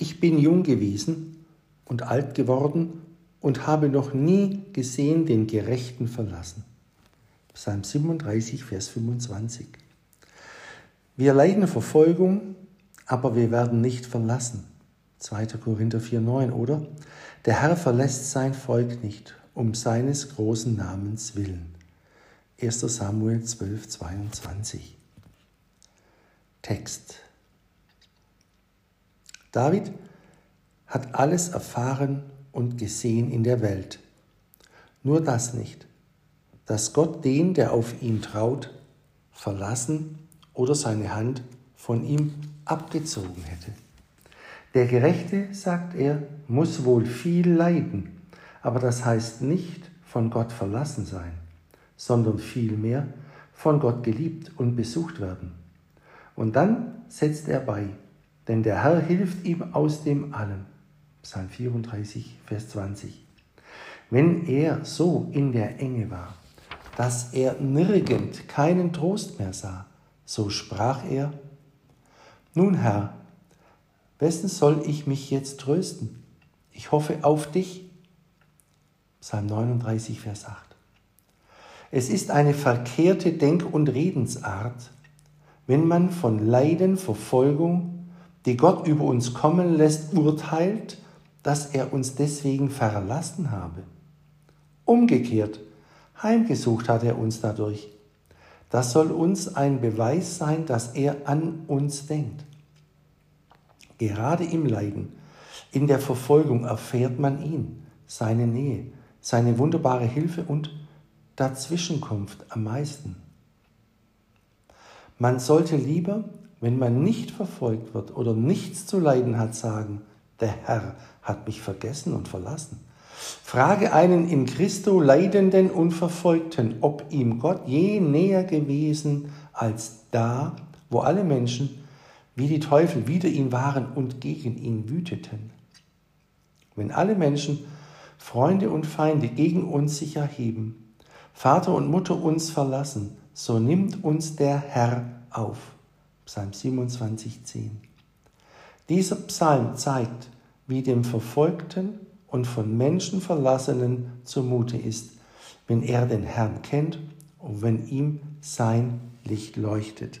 Ich bin jung gewesen und alt geworden und habe noch nie gesehen den Gerechten verlassen. Psalm 37, Vers 25. Wir leiden Verfolgung, aber wir werden nicht verlassen. 2. Korinther 4, 9, oder? Der Herr verlässt sein Volk nicht, um seines großen Namens willen. 1. Samuel 12, 22. Text. David hat alles erfahren und gesehen in der Welt. Nur das nicht, dass Gott den, der auf ihn traut, verlassen oder seine Hand von ihm abgezogen hätte. Der Gerechte, sagt er, muss wohl viel leiden, aber das heißt nicht von Gott verlassen sein, sondern vielmehr von Gott geliebt und besucht werden. Und dann setzt er bei, denn der Herr hilft ihm aus dem Allen. Psalm 34, Vers 20. Wenn er so in der Enge war, dass er nirgend keinen Trost mehr sah, so sprach er, Nun Herr, wessen soll ich mich jetzt trösten? Ich hoffe auf dich. Psalm 39, Vers 8. Es ist eine verkehrte Denk- und Redensart, wenn man von Leiden, Verfolgung, die Gott über uns kommen lässt, urteilt, dass er uns deswegen verlassen habe. Umgekehrt, heimgesucht hat er uns dadurch. Das soll uns ein Beweis sein, dass er an uns denkt. Gerade im Leiden, in der Verfolgung erfährt man ihn, seine Nähe, seine wunderbare Hilfe und Dazwischenkunft am meisten. Man sollte lieber, wenn man nicht verfolgt wird oder nichts zu leiden hat, sagen, der Herr hat mich vergessen und verlassen. Frage einen in Christo leidenden und verfolgten, ob ihm Gott je näher gewesen als da, wo alle Menschen wie die Teufel wider ihn waren und gegen ihn wüteten. Wenn alle Menschen, Freunde und Feinde gegen uns sich erheben, Vater und Mutter uns verlassen, so nimmt uns der Herr auf. Psalm 27, 10. Dieser Psalm zeigt, wie dem Verfolgten und von Menschen Verlassenen zumute ist, wenn er den Herrn kennt und wenn ihm sein Licht leuchtet.